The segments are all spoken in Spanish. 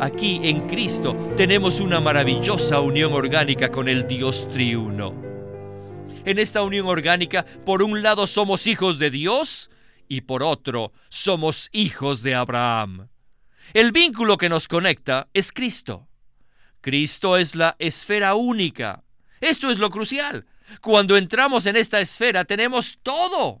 Aquí en Cristo tenemos una maravillosa unión orgánica con el Dios triuno. En esta unión orgánica, por un lado somos hijos de Dios y por otro somos hijos de Abraham. El vínculo que nos conecta es Cristo. Cristo es la esfera única. Esto es lo crucial. Cuando entramos en esta esfera tenemos todo.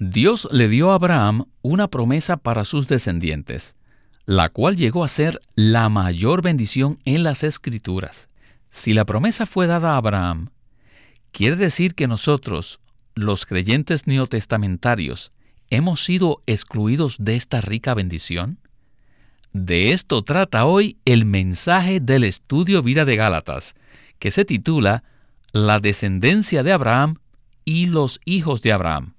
Dios le dio a Abraham una promesa para sus descendientes, la cual llegó a ser la mayor bendición en las Escrituras. Si la promesa fue dada a Abraham, quiere decir que nosotros, los creyentes neotestamentarios, hemos sido excluidos de esta rica bendición. De esto trata hoy el mensaje del estudio Vida de Gálatas, que se titula La descendencia de Abraham y los hijos de Abraham.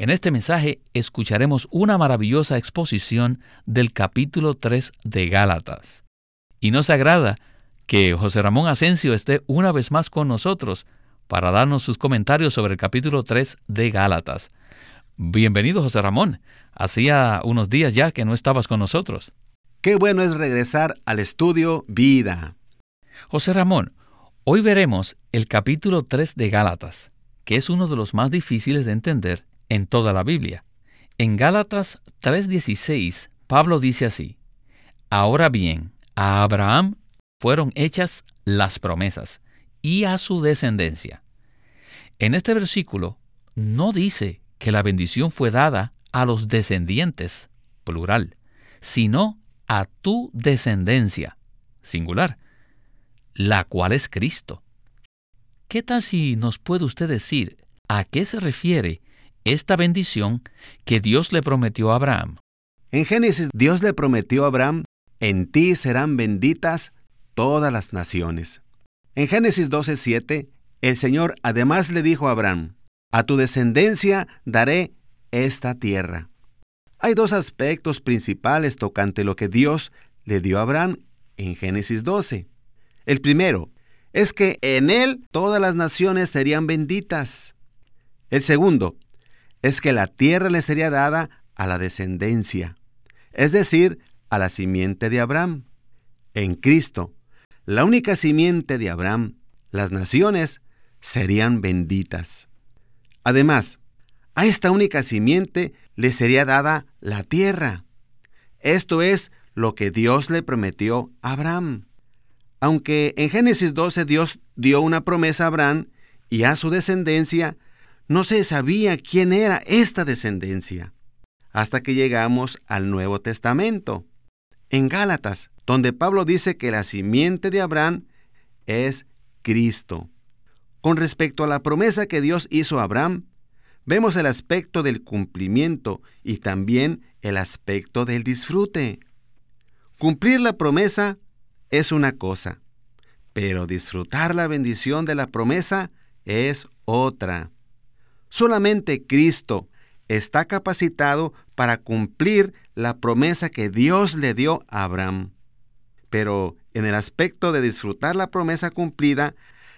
En este mensaje escucharemos una maravillosa exposición del capítulo 3 de Gálatas. Y nos agrada que José Ramón Asensio esté una vez más con nosotros para darnos sus comentarios sobre el capítulo 3 de Gálatas. Bienvenido José Ramón. Hacía unos días ya que no estabas con nosotros. Qué bueno es regresar al estudio Vida. José Ramón, hoy veremos el capítulo 3 de Gálatas, que es uno de los más difíciles de entender en toda la Biblia. En Gálatas 3:16, Pablo dice así, Ahora bien, a Abraham fueron hechas las promesas y a su descendencia. En este versículo no dice que la bendición fue dada a los descendientes, plural, sino a tu descendencia, singular, la cual es Cristo. ¿Qué tal si nos puede usted decir a qué se refiere esta bendición que Dios le prometió a Abraham. En Génesis, Dios le prometió a Abraham, en ti serán benditas todas las naciones. En Génesis 12:7, el Señor además le dijo a Abraham, a tu descendencia daré esta tierra. Hay dos aspectos principales tocante lo que Dios le dio a Abraham en Génesis 12. El primero es que en él todas las naciones serían benditas. El segundo es que la tierra le sería dada a la descendencia, es decir, a la simiente de Abraham. En Cristo, la única simiente de Abraham, las naciones serían benditas. Además, a esta única simiente le sería dada la tierra. Esto es lo que Dios le prometió a Abraham. Aunque en Génesis 12 Dios dio una promesa a Abraham y a su descendencia, no se sabía quién era esta descendencia, hasta que llegamos al Nuevo Testamento, en Gálatas, donde Pablo dice que la simiente de Abraham es Cristo. Con respecto a la promesa que Dios hizo a Abraham, vemos el aspecto del cumplimiento y también el aspecto del disfrute. Cumplir la promesa es una cosa, pero disfrutar la bendición de la promesa es otra. Solamente Cristo está capacitado para cumplir la promesa que Dios le dio a Abraham. Pero en el aspecto de disfrutar la promesa cumplida,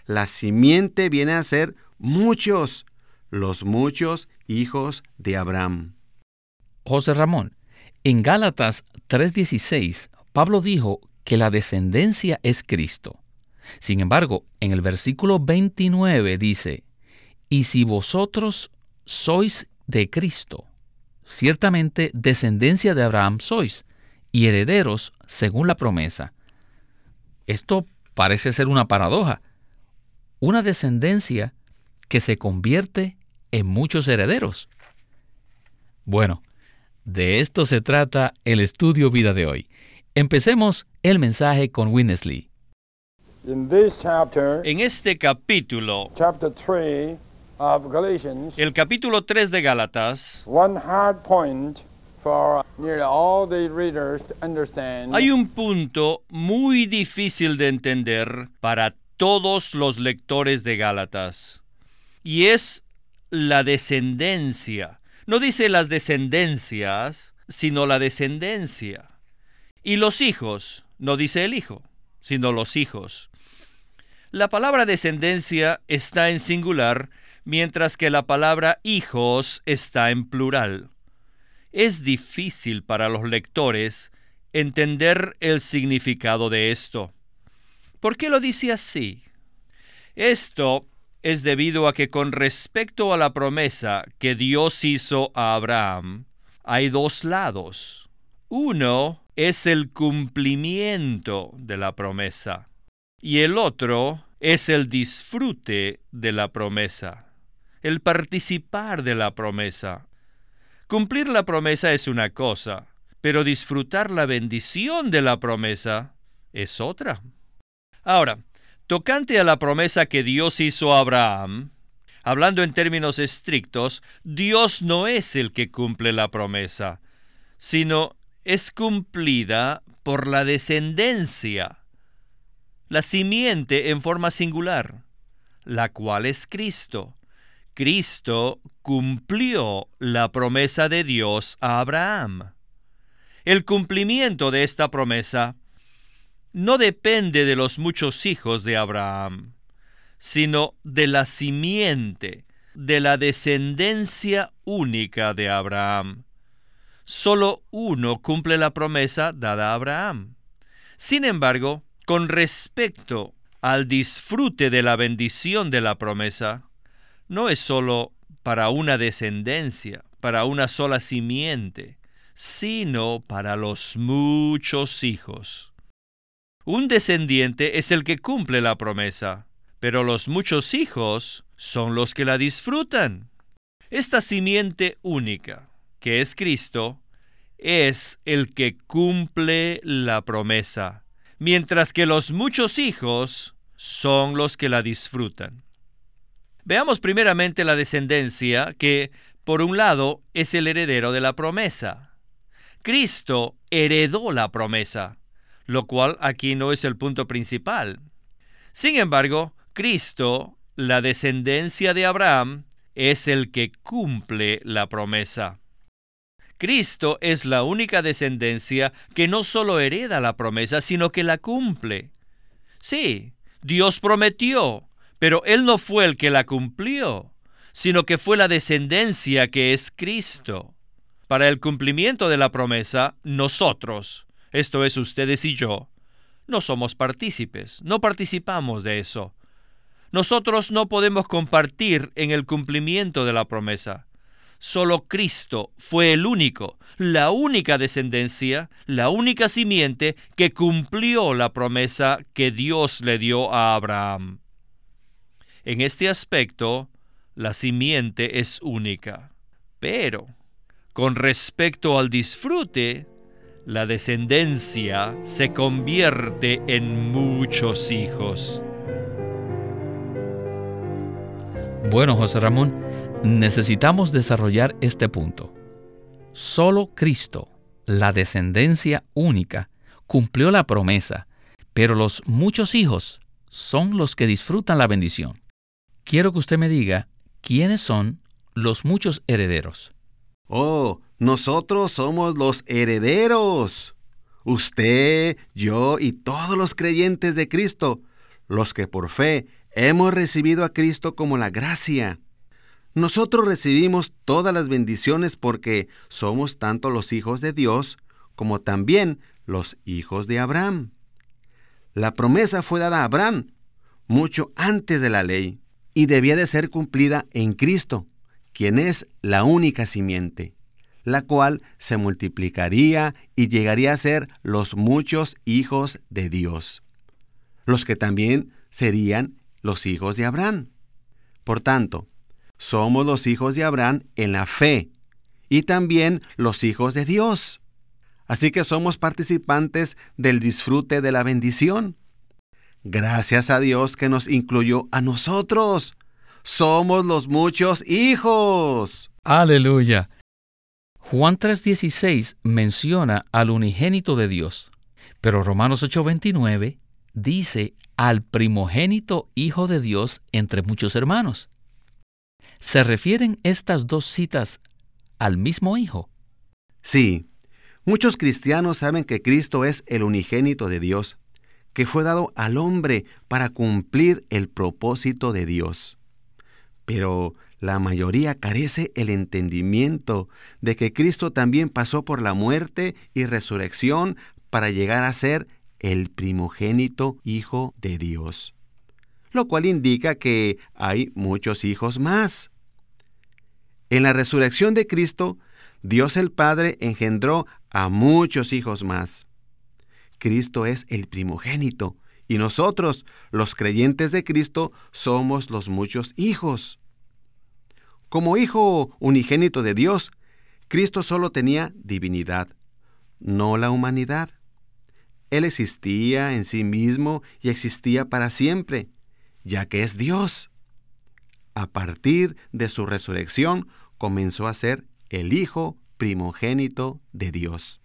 la simiente viene a ser muchos, los muchos hijos de Abraham. José Ramón, en Gálatas 3:16, Pablo dijo que la descendencia es Cristo. Sin embargo, en el versículo 29 dice, y si vosotros sois de Cristo, ciertamente descendencia de Abraham sois, y herederos según la promesa. Esto parece ser una paradoja. Una descendencia que se convierte en muchos herederos. Bueno, de esto se trata el estudio vida de hoy. Empecemos el mensaje con Winnesley. En este capítulo, el capítulo 3 de Gálatas, Hay un punto muy difícil de entender para todos los lectores de Gálatas, y es la descendencia. No dice las descendencias, sino la descendencia. Y los hijos, no dice el hijo, sino los hijos. La palabra descendencia está en singular, mientras que la palabra hijos está en plural. Es difícil para los lectores entender el significado de esto. ¿Por qué lo dice así? Esto es debido a que con respecto a la promesa que Dios hizo a Abraham, hay dos lados. Uno es el cumplimiento de la promesa y el otro es el disfrute de la promesa, el participar de la promesa. Cumplir la promesa es una cosa, pero disfrutar la bendición de la promesa es otra. Ahora, tocante a la promesa que Dios hizo a Abraham, hablando en términos estrictos, Dios no es el que cumple la promesa, sino es cumplida por la descendencia, la simiente en forma singular, la cual es Cristo. Cristo cumplió la promesa de Dios a Abraham. El cumplimiento de esta promesa no depende de los muchos hijos de Abraham, sino de la simiente, de la descendencia única de Abraham. Solo uno cumple la promesa dada a Abraham. Sin embargo, con respecto al disfrute de la bendición de la promesa, no es solo para una descendencia, para una sola simiente, sino para los muchos hijos. Un descendiente es el que cumple la promesa, pero los muchos hijos son los que la disfrutan. Esta simiente única, que es Cristo, es el que cumple la promesa, mientras que los muchos hijos son los que la disfrutan. Veamos primeramente la descendencia, que, por un lado, es el heredero de la promesa. Cristo heredó la promesa lo cual aquí no es el punto principal. Sin embargo, Cristo, la descendencia de Abraham, es el que cumple la promesa. Cristo es la única descendencia que no solo hereda la promesa, sino que la cumple. Sí, Dios prometió, pero Él no fue el que la cumplió, sino que fue la descendencia que es Cristo. Para el cumplimiento de la promesa, nosotros, esto es ustedes y yo, no somos partícipes, no participamos de eso. Nosotros no podemos compartir en el cumplimiento de la promesa. Solo Cristo fue el único, la única descendencia, la única simiente que cumplió la promesa que Dios le dio a Abraham. En este aspecto, la simiente es única. Pero, con respecto al disfrute, la descendencia se convierte en muchos hijos. Bueno, José Ramón, necesitamos desarrollar este punto. Solo Cristo, la descendencia única, cumplió la promesa, pero los muchos hijos son los que disfrutan la bendición. Quiero que usted me diga quiénes son los muchos herederos. Oh, nosotros somos los herederos. Usted, yo y todos los creyentes de Cristo, los que por fe hemos recibido a Cristo como la gracia. Nosotros recibimos todas las bendiciones porque somos tanto los hijos de Dios como también los hijos de Abraham. La promesa fue dada a Abraham mucho antes de la ley y debía de ser cumplida en Cristo, quien es la única simiente la cual se multiplicaría y llegaría a ser los muchos hijos de Dios, los que también serían los hijos de Abraham. Por tanto, somos los hijos de Abraham en la fe y también los hijos de Dios. Así que somos participantes del disfrute de la bendición. Gracias a Dios que nos incluyó a nosotros. Somos los muchos hijos. Aleluya. Juan 3:16 menciona al unigénito de Dios, pero Romanos 8:29 dice al primogénito Hijo de Dios entre muchos hermanos. ¿Se refieren estas dos citas al mismo Hijo? Sí, muchos cristianos saben que Cristo es el unigénito de Dios, que fue dado al hombre para cumplir el propósito de Dios. Pero la mayoría carece el entendimiento de que Cristo también pasó por la muerte y resurrección para llegar a ser el primogénito Hijo de Dios, lo cual indica que hay muchos hijos más. En la resurrección de Cristo, Dios el Padre engendró a muchos hijos más. Cristo es el primogénito y nosotros, los creyentes de Cristo, somos los muchos hijos. Como hijo unigénito de Dios, Cristo solo tenía divinidad, no la humanidad. Él existía en sí mismo y existía para siempre, ya que es Dios. A partir de su resurrección comenzó a ser el Hijo primogénito de Dios,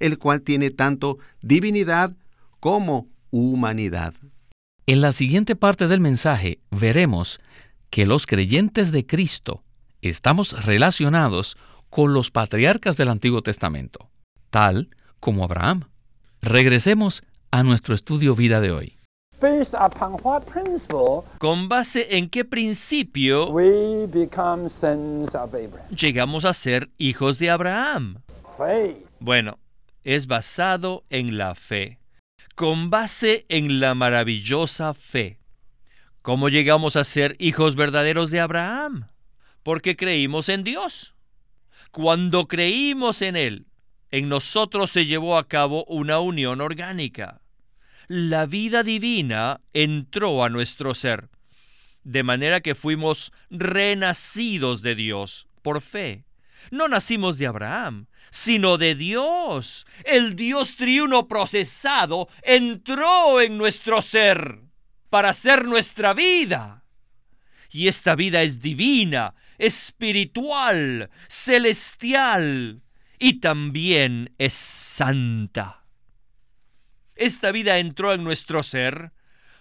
el cual tiene tanto divinidad como humanidad. En la siguiente parte del mensaje veremos que los creyentes de Cristo estamos relacionados con los patriarcas del Antiguo Testamento, tal como Abraham. Regresemos a nuestro estudio vida de hoy. ¿Con base en qué principio llegamos a ser hijos de Abraham? Bueno, es basado en la fe. Con base en la maravillosa fe. ¿Cómo llegamos a ser hijos verdaderos de Abraham? Porque creímos en Dios. Cuando creímos en Él, en nosotros se llevó a cabo una unión orgánica. La vida divina entró a nuestro ser, de manera que fuimos renacidos de Dios por fe. No nacimos de Abraham, sino de Dios. El Dios triuno procesado entró en nuestro ser para ser nuestra vida. Y esta vida es divina, espiritual, celestial y también es santa. Esta vida entró en nuestro ser,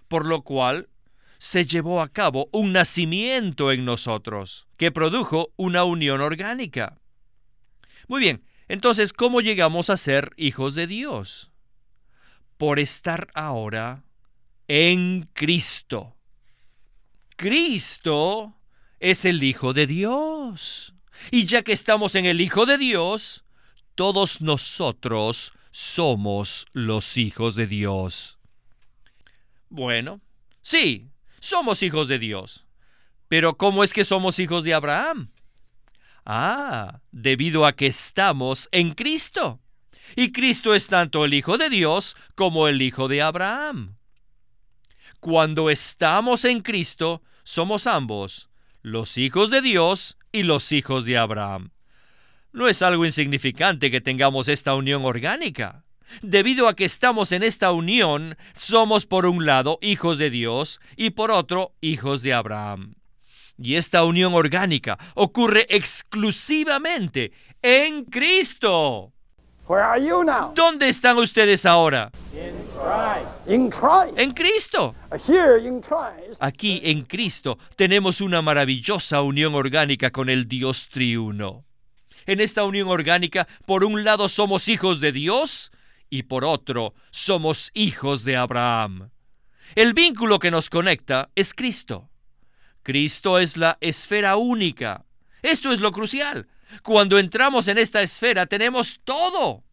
por lo cual se llevó a cabo un nacimiento en nosotros, que produjo una unión orgánica. Muy bien, entonces, ¿cómo llegamos a ser hijos de Dios? Por estar ahora en Cristo. Cristo es el Hijo de Dios. Y ya que estamos en el Hijo de Dios, todos nosotros somos los hijos de Dios. Bueno, sí, somos hijos de Dios. Pero ¿cómo es que somos hijos de Abraham? Ah, debido a que estamos en Cristo. Y Cristo es tanto el Hijo de Dios como el Hijo de Abraham. Cuando estamos en Cristo, somos ambos, los hijos de Dios y los hijos de Abraham. No es algo insignificante que tengamos esta unión orgánica. Debido a que estamos en esta unión, somos por un lado hijos de Dios y por otro hijos de Abraham. Y esta unión orgánica ocurre exclusivamente en Cristo. ¿Dónde están ustedes ahora? En Cristo. Aquí en Cristo tenemos una maravillosa unión orgánica con el Dios triuno. En esta unión orgánica, por un lado somos hijos de Dios y por otro somos hijos de Abraham. El vínculo que nos conecta es Cristo. Cristo es la esfera única. Esto es lo crucial. Cuando entramos en esta esfera tenemos todo.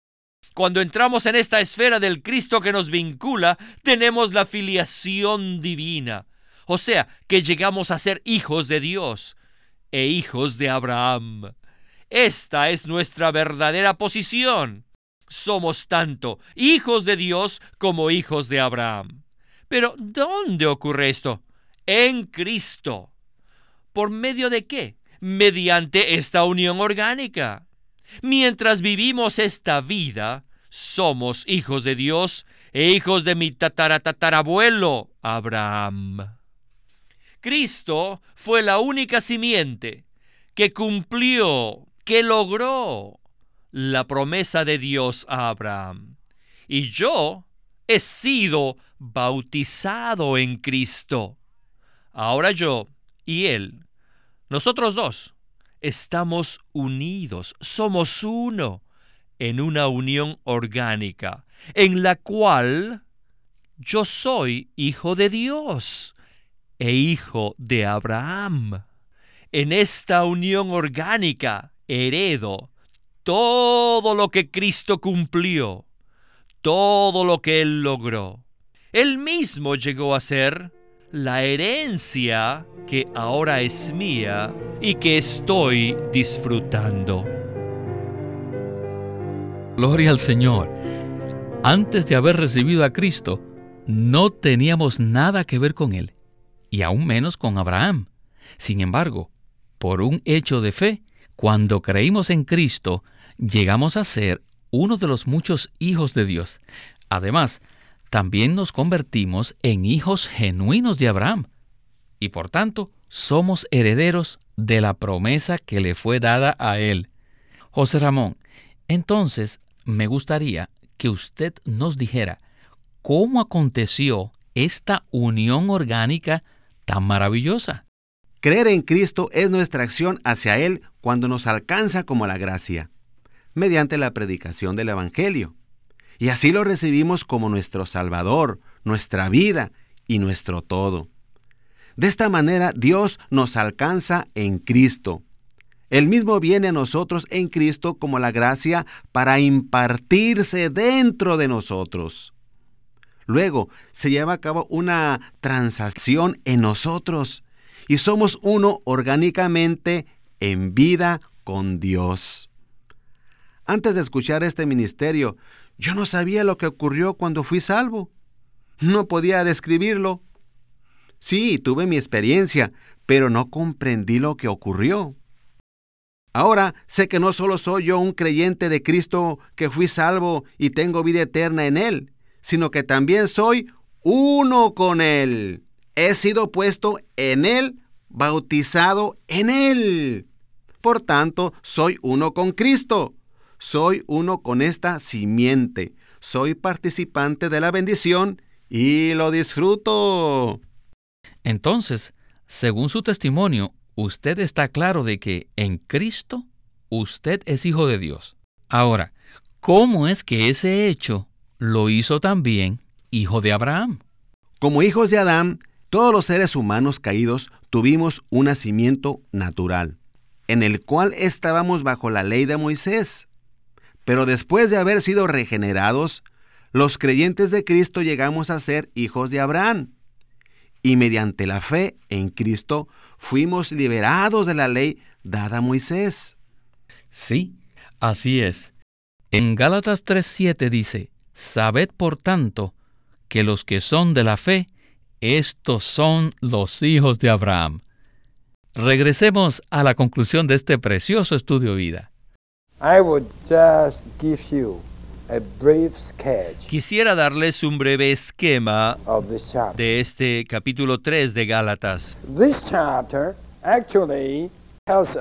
Cuando entramos en esta esfera del Cristo que nos vincula, tenemos la filiación divina. O sea, que llegamos a ser hijos de Dios e hijos de Abraham. Esta es nuestra verdadera posición. Somos tanto hijos de Dios como hijos de Abraham. Pero ¿dónde ocurre esto? En Cristo. ¿Por medio de qué? mediante esta unión orgánica. Mientras vivimos esta vida, somos hijos de Dios e hijos de mi tataratatarabuelo Abraham. Cristo fue la única simiente que cumplió, que logró la promesa de Dios a Abraham. Y yo he sido bautizado en Cristo. Ahora yo y él, nosotros dos, estamos unidos, somos uno en una unión orgánica, en la cual yo soy hijo de Dios e hijo de Abraham. En esta unión orgánica heredo todo lo que Cristo cumplió, todo lo que Él logró. Él mismo llegó a ser la herencia que ahora es mía y que estoy disfrutando. Gloria al Señor. Antes de haber recibido a Cristo, no teníamos nada que ver con Él, y aún menos con Abraham. Sin embargo, por un hecho de fe, cuando creímos en Cristo, llegamos a ser uno de los muchos hijos de Dios. Además, también nos convertimos en hijos genuinos de Abraham y por tanto somos herederos de la promesa que le fue dada a él. José Ramón, entonces me gustaría que usted nos dijera cómo aconteció esta unión orgánica tan maravillosa. Creer en Cristo es nuestra acción hacia Él cuando nos alcanza como la gracia, mediante la predicación del Evangelio. Y así lo recibimos como nuestro Salvador, nuestra vida y nuestro todo. De esta manera Dios nos alcanza en Cristo. Él mismo viene a nosotros en Cristo como la gracia para impartirse dentro de nosotros. Luego se lleva a cabo una transacción en nosotros y somos uno orgánicamente en vida con Dios. Antes de escuchar este ministerio, yo no sabía lo que ocurrió cuando fui salvo. No podía describirlo. Sí, tuve mi experiencia, pero no comprendí lo que ocurrió. Ahora sé que no solo soy yo un creyente de Cristo que fui salvo y tengo vida eterna en Él, sino que también soy uno con Él. He sido puesto en Él, bautizado en Él. Por tanto, soy uno con Cristo. Soy uno con esta simiente. Soy participante de la bendición y lo disfruto. Entonces, según su testimonio, usted está claro de que en Cristo usted es hijo de Dios. Ahora, ¿cómo es que ese hecho lo hizo también hijo de Abraham? Como hijos de Adán, todos los seres humanos caídos tuvimos un nacimiento natural, en el cual estábamos bajo la ley de Moisés. Pero después de haber sido regenerados, los creyentes de Cristo llegamos a ser hijos de Abraham. Y mediante la fe en Cristo fuimos liberados de la ley dada a Moisés. Sí, así es. En Gálatas 3:7 dice, Sabed por tanto que los que son de la fe, estos son los hijos de Abraham. Regresemos a la conclusión de este precioso estudio vida. Quisiera darles un breve esquema de este capítulo 3 de Gálatas.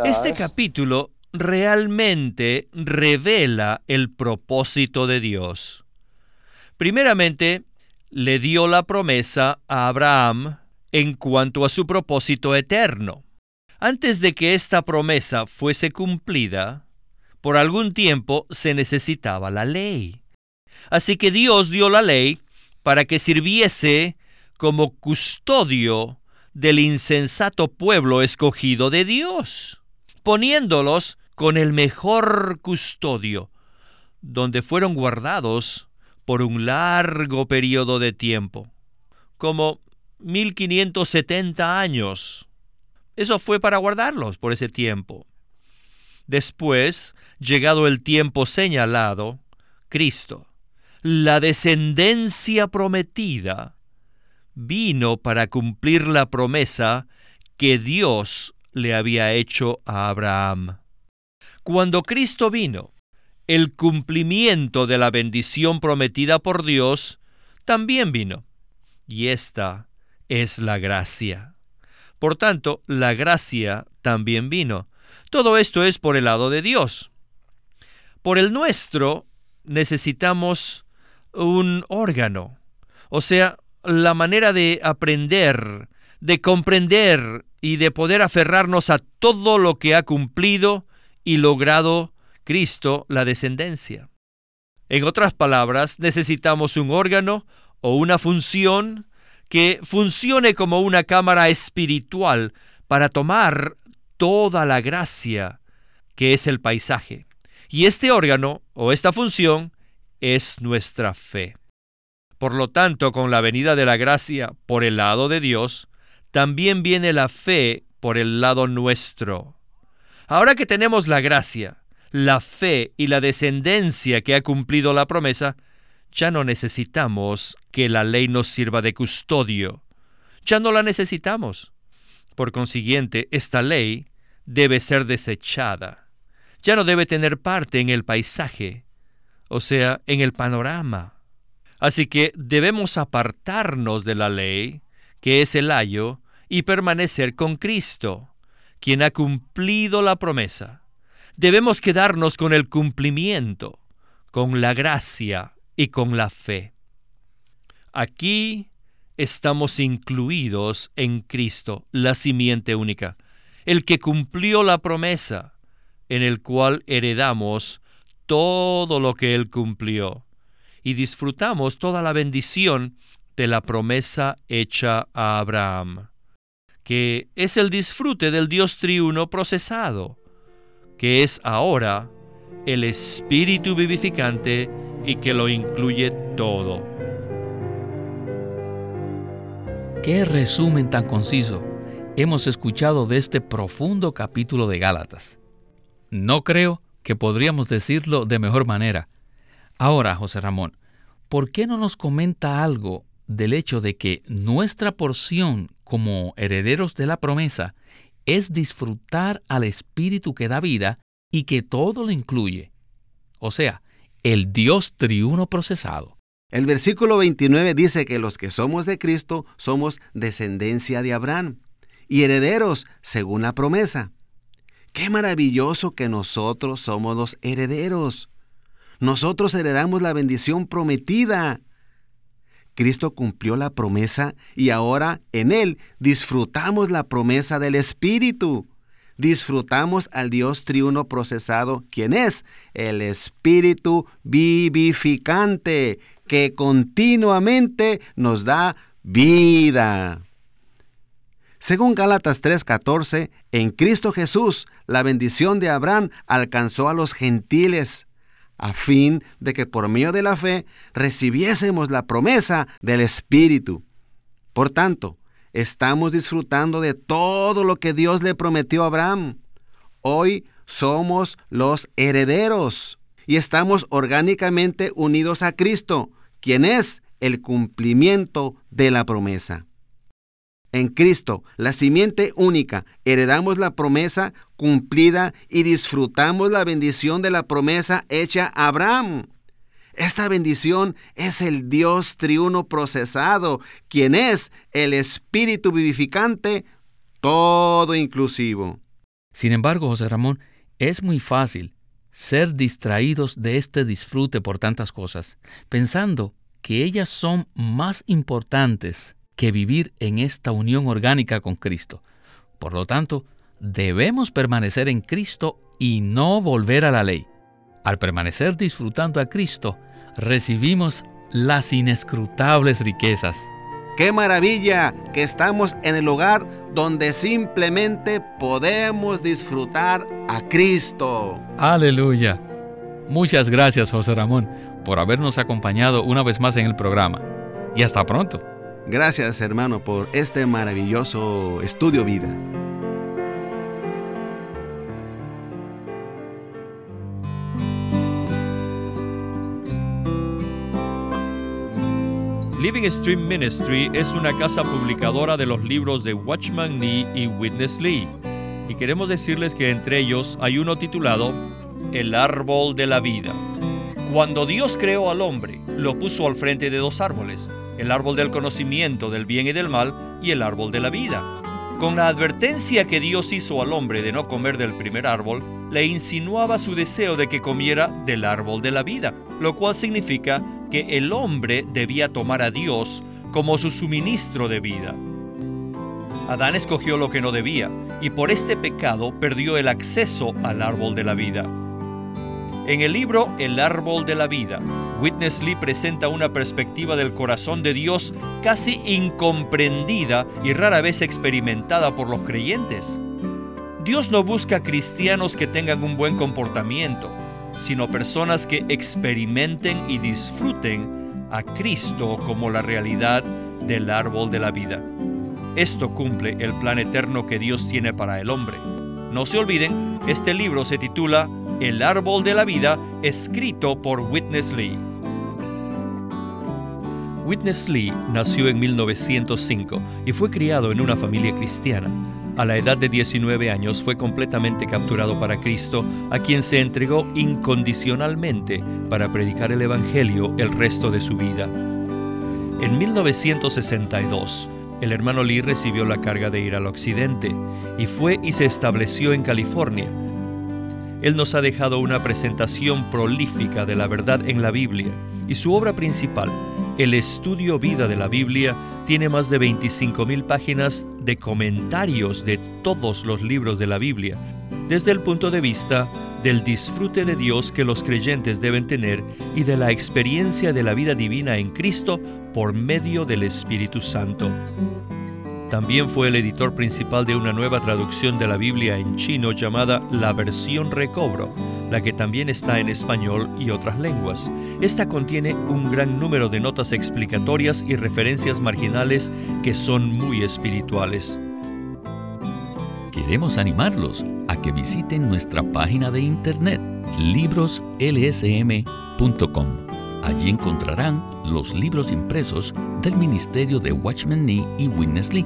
Este capítulo realmente revela el propósito de Dios. Primeramente, le dio la promesa a Abraham en cuanto a su propósito eterno. Antes de que esta promesa fuese cumplida, por algún tiempo se necesitaba la ley. Así que Dios dio la ley para que sirviese como custodio del insensato pueblo escogido de Dios, poniéndolos con el mejor custodio, donde fueron guardados por un largo periodo de tiempo, como 1570 años. Eso fue para guardarlos por ese tiempo. Después, llegado el tiempo señalado, Cristo, la descendencia prometida, vino para cumplir la promesa que Dios le había hecho a Abraham. Cuando Cristo vino, el cumplimiento de la bendición prometida por Dios también vino. Y esta es la gracia. Por tanto, la gracia también vino. Todo esto es por el lado de Dios. Por el nuestro necesitamos un órgano, o sea, la manera de aprender, de comprender y de poder aferrarnos a todo lo que ha cumplido y logrado Cristo, la descendencia. En otras palabras, necesitamos un órgano o una función que funcione como una cámara espiritual para tomar toda la gracia que es el paisaje. Y este órgano o esta función es nuestra fe. Por lo tanto, con la venida de la gracia por el lado de Dios, también viene la fe por el lado nuestro. Ahora que tenemos la gracia, la fe y la descendencia que ha cumplido la promesa, ya no necesitamos que la ley nos sirva de custodio. Ya no la necesitamos. Por consiguiente, esta ley debe ser desechada. Ya no debe tener parte en el paisaje, o sea, en el panorama. Así que debemos apartarnos de la ley, que es el ayo, y permanecer con Cristo, quien ha cumplido la promesa. Debemos quedarnos con el cumplimiento, con la gracia y con la fe. Aquí estamos incluidos en Cristo, la simiente única, el que cumplió la promesa, en el cual heredamos todo lo que Él cumplió, y disfrutamos toda la bendición de la promesa hecha a Abraham, que es el disfrute del Dios triuno procesado, que es ahora el Espíritu vivificante y que lo incluye todo. Qué resumen tan conciso hemos escuchado de este profundo capítulo de Gálatas. No creo que podríamos decirlo de mejor manera. Ahora, José Ramón, ¿por qué no nos comenta algo del hecho de que nuestra porción como herederos de la promesa es disfrutar al Espíritu que da vida y que todo lo incluye? O sea, el Dios triuno procesado. El versículo 29 dice que los que somos de Cristo somos descendencia de Abraham y herederos según la promesa. Qué maravilloso que nosotros somos los herederos. Nosotros heredamos la bendición prometida. Cristo cumplió la promesa y ahora en Él disfrutamos la promesa del Espíritu. Disfrutamos al Dios triuno procesado, quien es el Espíritu vivificante, que continuamente nos da vida. Según Gálatas 3:14, en Cristo Jesús la bendición de Abraham alcanzó a los gentiles, a fin de que por medio de la fe recibiésemos la promesa del Espíritu. Por tanto, estamos disfrutando de todo lo que Dios le prometió a Abraham. Hoy somos los herederos y estamos orgánicamente unidos a Cristo, quien es el cumplimiento de la promesa. En Cristo, la simiente única, heredamos la promesa cumplida y disfrutamos la bendición de la promesa hecha a Abraham. Esta bendición es el Dios triuno procesado, quien es el Espíritu vivificante, todo inclusivo. Sin embargo, José Ramón, es muy fácil ser distraídos de este disfrute por tantas cosas, pensando que ellas son más importantes que vivir en esta unión orgánica con Cristo. Por lo tanto, debemos permanecer en Cristo y no volver a la ley. Al permanecer disfrutando a Cristo, recibimos las inescrutables riquezas Qué maravilla que estamos en el lugar donde simplemente podemos disfrutar a Cristo. Aleluya. Muchas gracias José Ramón por habernos acompañado una vez más en el programa. Y hasta pronto. Gracias hermano por este maravilloso estudio vida. Living Stream Ministry es una casa publicadora de los libros de Watchman Nee y Witness Lee. Y queremos decirles que entre ellos hay uno titulado El árbol de la vida. Cuando Dios creó al hombre, lo puso al frente de dos árboles, el árbol del conocimiento del bien y del mal y el árbol de la vida. Con la advertencia que Dios hizo al hombre de no comer del primer árbol, le insinuaba su deseo de que comiera del árbol de la vida, lo cual significa que el hombre debía tomar a Dios como su suministro de vida. Adán escogió lo que no debía y por este pecado perdió el acceso al árbol de la vida. En el libro El árbol de la vida, Witness Lee presenta una perspectiva del corazón de Dios casi incomprendida y rara vez experimentada por los creyentes. Dios no busca cristianos que tengan un buen comportamiento, sino personas que experimenten y disfruten a Cristo como la realidad del árbol de la vida. Esto cumple el plan eterno que Dios tiene para el hombre. No se olviden, este libro se titula El árbol de la vida, escrito por Witness Lee. Witness Lee nació en 1905 y fue criado en una familia cristiana. A la edad de 19 años fue completamente capturado para Cristo, a quien se entregó incondicionalmente para predicar el Evangelio el resto de su vida. En 1962, el hermano Lee recibió la carga de ir al occidente y fue y se estableció en California. Él nos ha dejado una presentación prolífica de la verdad en la Biblia y su obra principal, el estudio vida de la Biblia, tiene más de 25.000 páginas de comentarios de todos los libros de la Biblia, desde el punto de vista del disfrute de Dios que los creyentes deben tener y de la experiencia de la vida divina en Cristo por medio del Espíritu Santo. También fue el editor principal de una nueva traducción de la Biblia en chino llamada La Versión Recobro, la que también está en español y otras lenguas. Esta contiene un gran número de notas explicatorias y referencias marginales que son muy espirituales. Queremos animarlos a que visiten nuestra página de internet libroslsm.com. Allí encontrarán los libros impresos del Ministerio de Watchman Nee y Witness Lee,